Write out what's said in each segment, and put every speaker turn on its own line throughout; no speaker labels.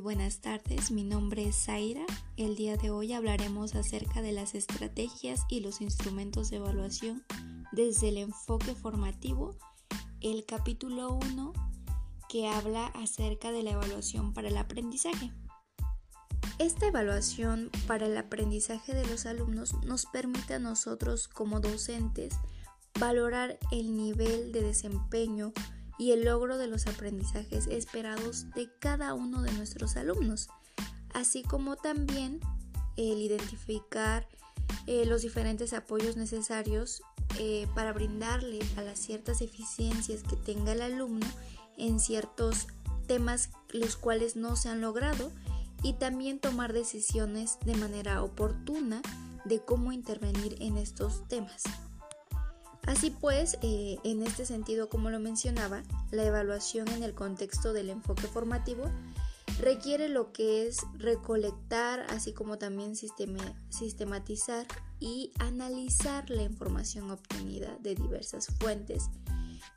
buenas tardes, mi nombre es Zaira. El día de hoy hablaremos acerca de las estrategias y los instrumentos de evaluación desde el enfoque formativo, el capítulo 1 que habla acerca de la evaluación para el aprendizaje. Esta evaluación para el aprendizaje de los alumnos nos permite a nosotros como docentes valorar el nivel de desempeño y el logro de los aprendizajes esperados de cada uno de nuestros alumnos, así como también el identificar eh, los diferentes apoyos necesarios eh, para brindarle a las ciertas eficiencias que tenga el alumno en ciertos temas los cuales no se han logrado y también tomar decisiones de manera oportuna de cómo intervenir en estos temas. Así pues, eh, en este sentido, como lo mencionaba, la evaluación en el contexto del enfoque formativo requiere lo que es recolectar, así como también sistematizar y analizar la información obtenida de diversas fuentes,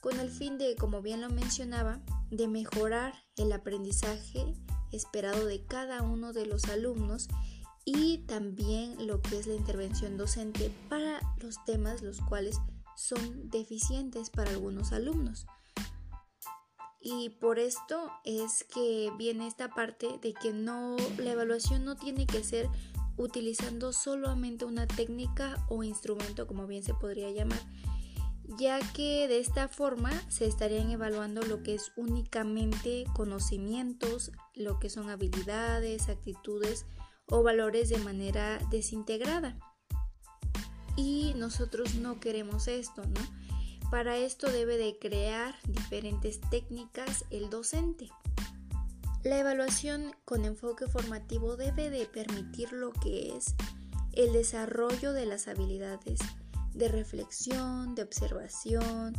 con el fin de, como bien lo mencionaba, de mejorar el aprendizaje esperado de cada uno de los alumnos y también lo que es la intervención docente para los temas los cuales son deficientes para algunos alumnos. Y por esto es que viene esta parte de que no la evaluación no tiene que ser utilizando solamente una técnica o instrumento como bien se podría llamar, ya que de esta forma se estarían evaluando lo que es únicamente conocimientos, lo que son habilidades, actitudes o valores de manera desintegrada y nosotros no queremos esto, ¿no? Para esto debe de crear diferentes técnicas el docente. La evaluación con enfoque formativo debe de permitir lo que es el desarrollo de las habilidades de reflexión, de observación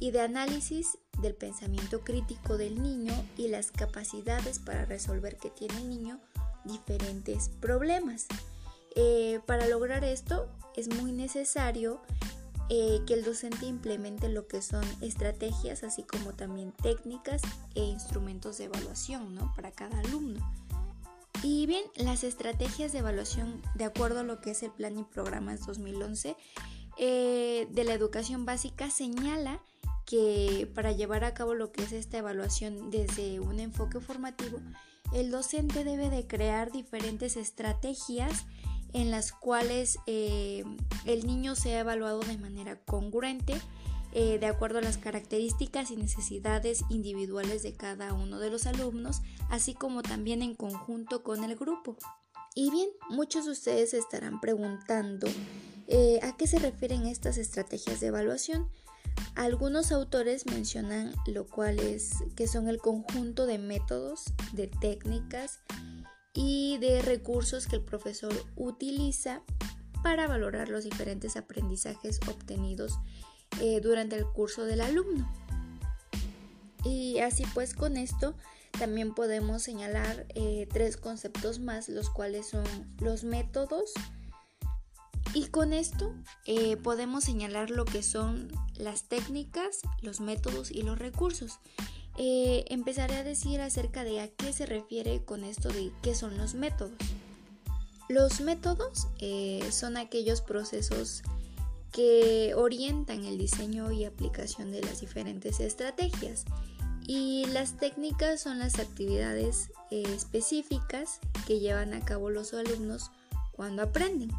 y de análisis del pensamiento crítico del niño y las capacidades para resolver que tiene el niño diferentes problemas. Eh, para lograr esto es muy necesario eh, que el docente implemente lo que son estrategias, así como también técnicas e instrumentos de evaluación ¿no? para cada alumno. Y bien, las estrategias de evaluación, de acuerdo a lo que es el Plan y Programas 2011 eh, de la educación básica, señala que para llevar a cabo lo que es esta evaluación desde un enfoque formativo, el docente debe de crear diferentes estrategias en las cuales eh, el niño sea evaluado de manera congruente eh, de acuerdo a las características y necesidades individuales de cada uno de los alumnos, así como también en conjunto con el grupo. Y bien, muchos de ustedes estarán preguntando eh, a qué se refieren estas estrategias de evaluación. Algunos autores mencionan lo cual es que son el conjunto de métodos, de técnicas y de recursos que el profesor utiliza para valorar los diferentes aprendizajes obtenidos eh, durante el curso del alumno. Y así pues con esto también podemos señalar eh, tres conceptos más, los cuales son los métodos. Y con esto eh, podemos señalar lo que son las técnicas, los métodos y los recursos. Eh, empezaré a decir acerca de a qué se refiere con esto de qué son los métodos. Los métodos eh, son aquellos procesos que orientan el diseño y aplicación de las diferentes estrategias y las técnicas son las actividades eh, específicas que llevan a cabo los alumnos cuando aprenden.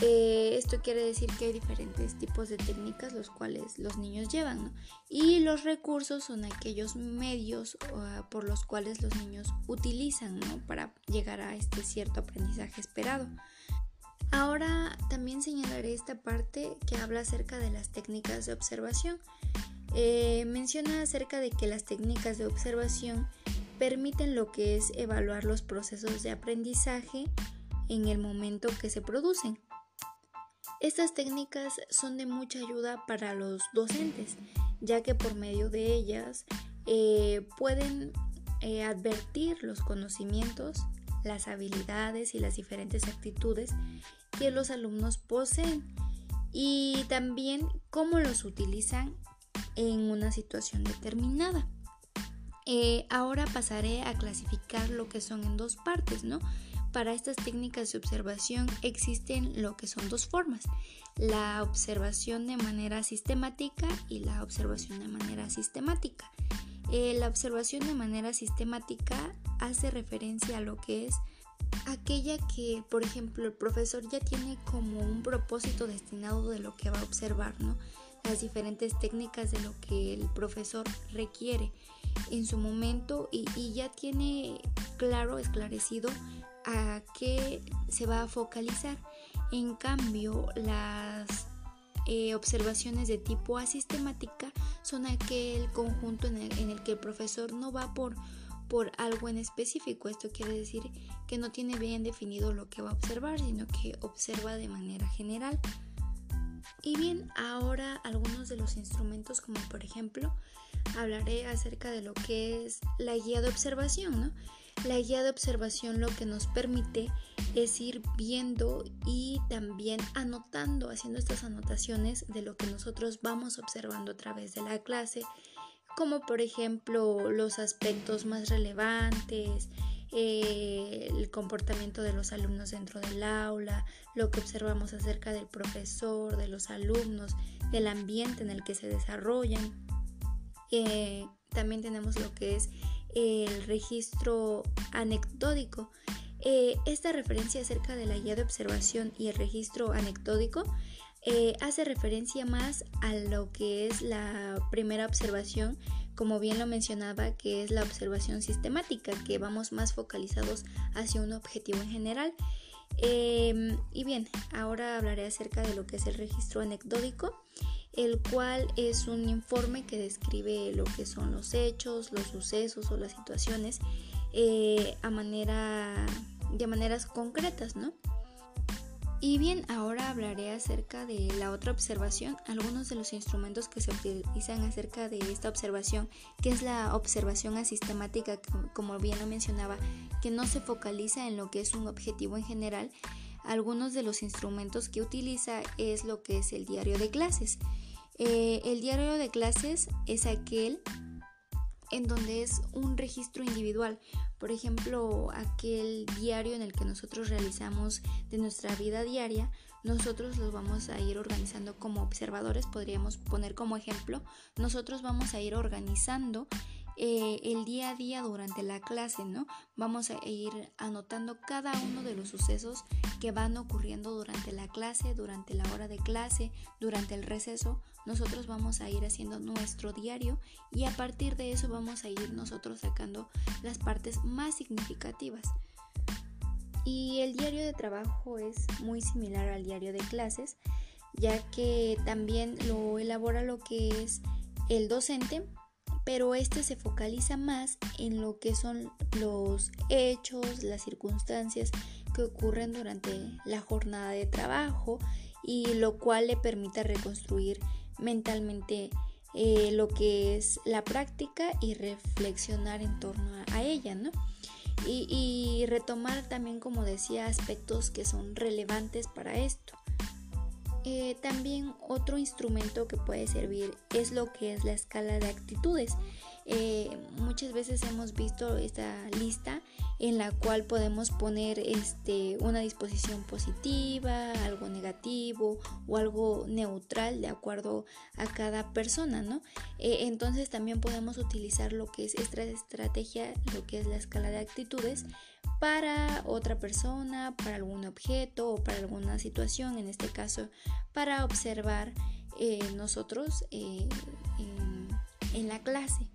Eh, esto quiere decir que hay diferentes tipos de técnicas los cuales los niños llevan y los recursos son aquellos medios ah, por los cuales los niños utilizan para llegar a este cierto aprendizaje esperado. Ahora también señalaré esta parte que habla acerca de las técnicas de observación. Eh, menciona acerca de que las técnicas de observación permiten lo que es evaluar los procesos de aprendizaje en el momento que se producen. Estas técnicas son de mucha ayuda para los docentes, ya que por medio de ellas eh, pueden eh, advertir los conocimientos, las habilidades y las diferentes actitudes que los alumnos poseen y también cómo los utilizan en una situación determinada. Eh, ahora pasaré a clasificar lo que son en dos partes, ¿no? Para estas técnicas de observación existen lo que son dos formas, la observación de manera sistemática y la observación de manera sistemática. Eh, la observación de manera sistemática hace referencia a lo que es aquella que, por ejemplo, el profesor ya tiene como un propósito destinado de lo que va a observar, ¿no? Las diferentes técnicas de lo que el profesor requiere en su momento y, ya tiene claro, esclarecido a qué se va a focalizar. En cambio, las eh, observaciones de tipo asistemática son aquel conjunto en el, que el profesor no va por, por algo en específico. Esto quiere decir que no tiene bien definido lo que va a observar, sino que observa de manera general. Y bien, ahora algunos de los instrumentos como por ejemplo hablaré acerca de lo que es la guía de observación, ¿no? La guía de observación lo que nos permite es ir viendo y también anotando, haciendo estas anotaciones de lo que nosotros vamos observando a través de la clase, como por ejemplo los aspectos más relevantes, eh, el comportamiento de los alumnos dentro del aula, lo que observamos acerca del profesor, de los alumnos, del ambiente en el que se desarrollan. Eh, también tenemos lo que es el registro anecdótico. Eh, esta referencia acerca de la guía de observación y el registro anecdótico eh, hace referencia más a lo que es la primera observación, como bien lo mencionaba, que es la observación sistemática, que vamos más focalizados hacia un objetivo en general. Em, y bien, ahora hablaré acerca de lo que es el registro anecdótico el cual es un informe que describe lo que son los hechos, los sucesos o las situaciones eh, a manera, de maneras concretas, ¿no? Y bien, ahora hablaré acerca de la otra observación, algunos de los instrumentos que se utilizan acerca de esta observación, que es la observación asistemática, como bien lo mencionaba, que no se focaliza en lo que es un objetivo en general. Algunos de los instrumentos que utiliza es lo que es el diario de clases. Eh, el diario de clases es aquel en donde es un registro individual. Por ejemplo, aquel diario en el que nosotros realizamos de nuestra vida diaria, nosotros los vamos a ir organizando como observadores, podríamos poner como ejemplo, nosotros vamos a ir organizando eh, el día a día durante la clase, ¿no? Vamos a ir anotando cada uno de los sucesos que van ocurriendo durante la clase, durante la hora de clase, durante el receso. Nosotros vamos a ir haciendo nuestro diario y a partir de eso vamos a ir nosotros sacando las partes más significativas. Y el diario de trabajo es muy similar al diario de clases, ya que también lo elabora lo que es el docente pero este se focaliza más en lo que son los hechos, las circunstancias que ocurren durante la jornada de trabajo y lo cual le permite reconstruir mentalmente eh, lo que es la práctica y reflexionar en torno a, ella, ¿no? Y, y retomar también, como decía, aspectos que son relevantes para esto. Eh, también otro instrumento que puede servir es lo que es la escala de actitudes. Eh, muchas veces hemos visto esta lista en la cual podemos poner este, una disposición positiva, algo negativo o algo neutral de acuerdo a cada persona, ¿no? Eh, entonces también podemos utilizar lo que es esta estrategia, lo que es la escala de actitudes para otra persona, para algún objeto o para alguna situación, en este caso para observar eh, nosotros eh, en, la clase.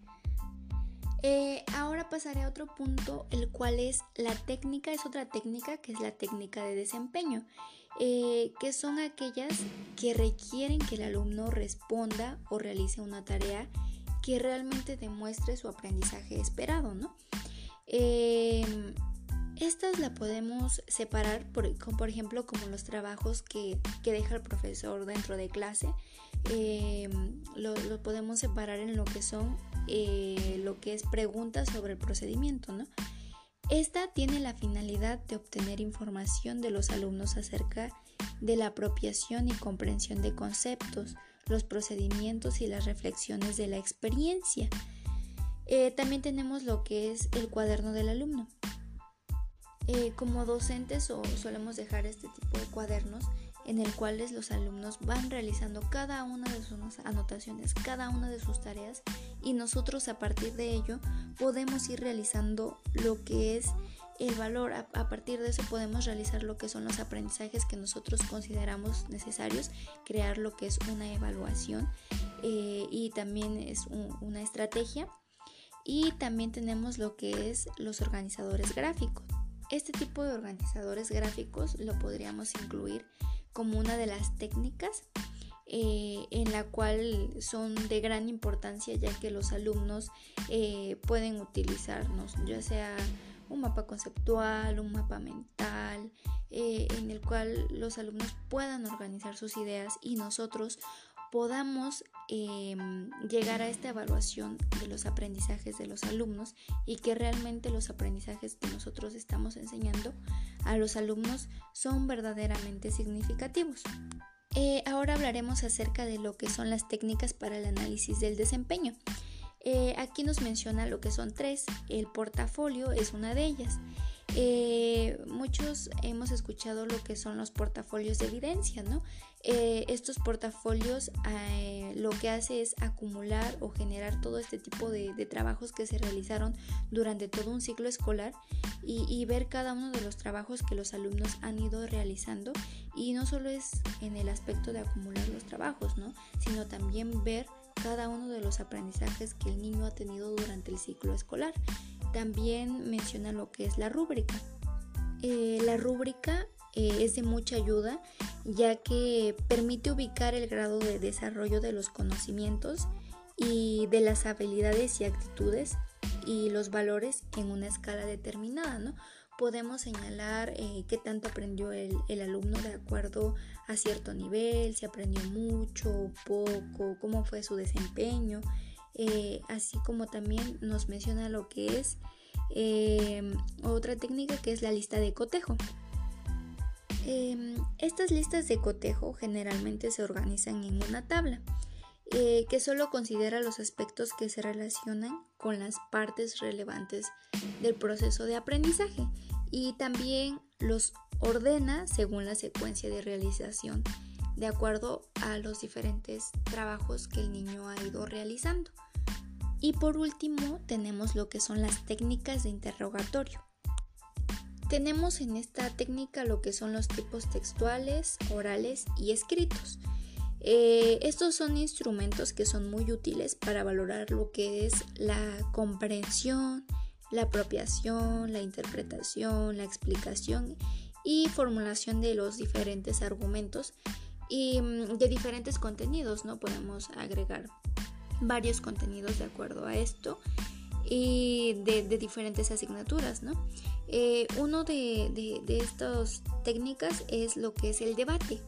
Eh, ahora pasaré a otro punto, el cual es la técnica, es otra técnica que es la técnica de desempeño, que son aquellas que requieren que el alumno responda o realice una tarea que realmente demuestre su aprendizaje esperado, ¿no? Estas la podemos separar, por, por ejemplo, como los trabajos que, deja el profesor dentro de clase. Eh, lo, podemos separar en lo que son eh, lo que es preguntas sobre el procedimiento, ¿no? Esta tiene la finalidad de obtener información de los alumnos acerca de la apropiación y comprensión de conceptos, los procedimientos y las reflexiones de la experiencia. Eh, también tenemos lo que es el cuaderno del alumno. Eh, como docentes o solemos dejar este tipo de cuadernos en el cuales los alumnos van realizando cada una de sus anotaciones, cada una de sus tareas y nosotros a partir de ello podemos ir realizando lo que es el valor. A, partir de eso podemos realizar lo que son los aprendizajes que nosotros consideramos necesarios, crear lo que es una evaluación eh, y también es una estrategia. Y también tenemos lo que es los organizadores gráficos. Este tipo de organizadores gráficos lo podríamos incluir como una de las técnicas eh, en la cual son de gran importancia ya que los alumnos eh, pueden utilizarnos ya sea un mapa conceptual, un mapa mental, eh, en el cual los alumnos puedan organizar sus ideas y nosotros podamos em, llegar a esta evaluación de los aprendizajes de los alumnos y que realmente los aprendizajes que nosotros estamos enseñando a los alumnos son verdaderamente significativos. Eh, ahora hablaremos acerca de lo que son las técnicas para el análisis del desempeño. Eh, aquí nos menciona lo que son tres, el portafolio es una de ellas. Eh, muchos hemos escuchado lo que son los portafolios de evidencia, ¿no? Eh, estos portafolios eh, lo que hace es acumular o generar todo este tipo de, trabajos que se realizaron durante todo un ciclo escolar y, y, ver cada uno de los trabajos que los alumnos han ido realizando y no solo es en el aspecto de acumular los trabajos, ¿no? Sino también ver cada uno de los aprendizajes que el niño ha tenido durante el ciclo escolar. También menciona lo que es la rúbrica. Eh, la rúbrica eh, es de mucha ayuda ya que permite ubicar el grado de desarrollo de los conocimientos y de las habilidades y actitudes y los valores en una escala determinada, ¿no? Podemos señalar eh, qué tanto aprendió el, el, alumno de acuerdo a cierto nivel, si aprendió mucho poco, cómo fue su desempeño, eh, así como también nos menciona lo que es em, otra técnica que es la lista de cotejo. Em, estas listas de cotejo generalmente se organizan en una tabla eh, que solo considera los aspectos que se relacionan con las partes relevantes del proceso de aprendizaje y también los ordena según la secuencia de realización de acuerdo a los diferentes trabajos que el niño ha ido realizando. Y por último tenemos lo que son las técnicas de interrogatorio. Tenemos en esta técnica lo que son los tipos textuales, orales y escritos. Eh, estos son instrumentos que son muy útiles para valorar lo que es la comprensión, la apropiación, la interpretación, la explicación y formulación de los diferentes argumentos y mm, de diferentes contenidos, ¿no? Podemos agregar varios contenidos de acuerdo a esto y de, diferentes asignaturas, ¿no? Eh, uno de, de estas técnicas es lo que es el debate.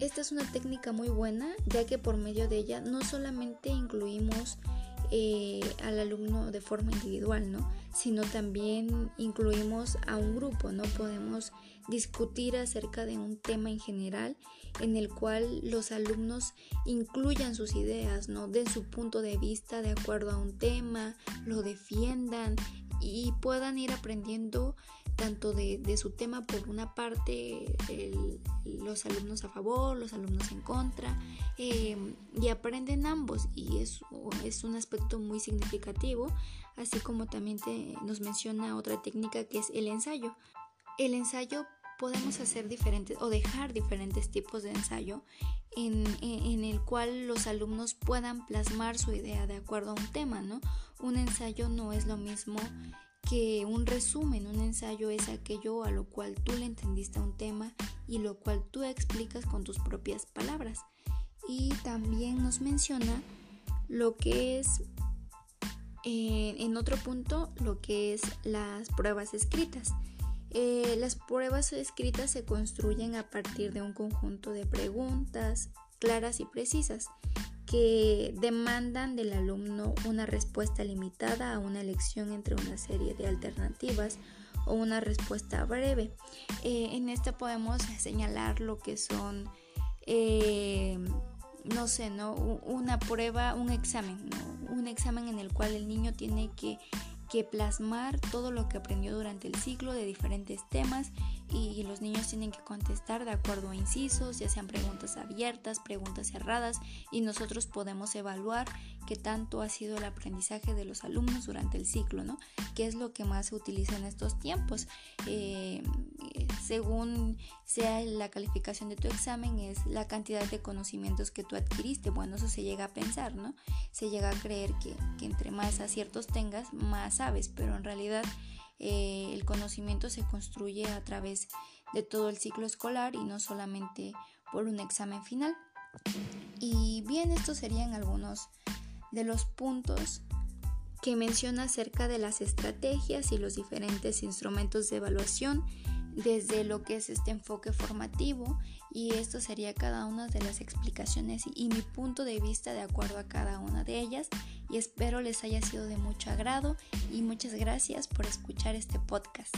Esta es una técnica muy buena ya que por medio de ella no solamente incluimos eh, al alumno de forma individual, ¿no? Sino también incluimos a un grupo, ¿no? Podemos discutir acerca de un tema en general en el cual los alumnos incluyan sus ideas, ¿no? Den su punto de vista de acuerdo a un tema, lo defiendan y puedan ir aprendiendo tanto de, su tema por una parte, los alumnos a favor, los alumnos en contra, em, y aprenden ambos y es, es un aspecto muy significativo, así como también nos menciona otra técnica que es el ensayo. El ensayo podemos hacer diferentes o dejar diferentes tipos de ensayo en, en, el cual los alumnos puedan plasmar su idea de acuerdo a un tema, ¿no? Un ensayo no es lo mismo que un resumen, un ensayo es aquello a lo cual tú le entendiste un tema y lo cual tú explicas con tus propias palabras. Y también nos menciona lo que es, eh, en otro punto, lo que es las pruebas escritas. Eh, las pruebas escritas se construyen a partir de un conjunto de preguntas claras y precisas que demandan del alumno una respuesta limitada a una elección entre una serie de alternativas o una respuesta breve. Eh, en esta podemos señalar lo que son, eh, no sé, ¿no? una prueba, un examen, un examen en el cual el niño tiene que que plasmar todo lo que aprendió durante el ciclo de diferentes temas y los niños tienen que contestar de acuerdo a incisos, ya sean preguntas abiertas, preguntas cerradas y nosotros podemos evaluar qué tanto ha sido el aprendizaje de los alumnos durante el ciclo, ¿no? ¿Qué es lo que más se utiliza en estos tiempos? Eh, según sea la calificación de tu examen, es la cantidad de conocimientos que tú adquiriste. Bueno, eso se llega a pensar, ¿no? Se llega a creer que, entre más aciertos tengas, más sabes, pero en realidad eh, el conocimiento se construye a través de todo el ciclo escolar y no solamente por un examen final. Y bien, estos serían algunos de los puntos que menciona acerca de las estrategias y los diferentes instrumentos de evaluación desde lo que es este enfoque formativo y esto sería cada una de las explicaciones y, mi punto de vista de acuerdo a cada una de ellas y espero les haya sido de mucho agrado y muchas gracias por escuchar este podcast.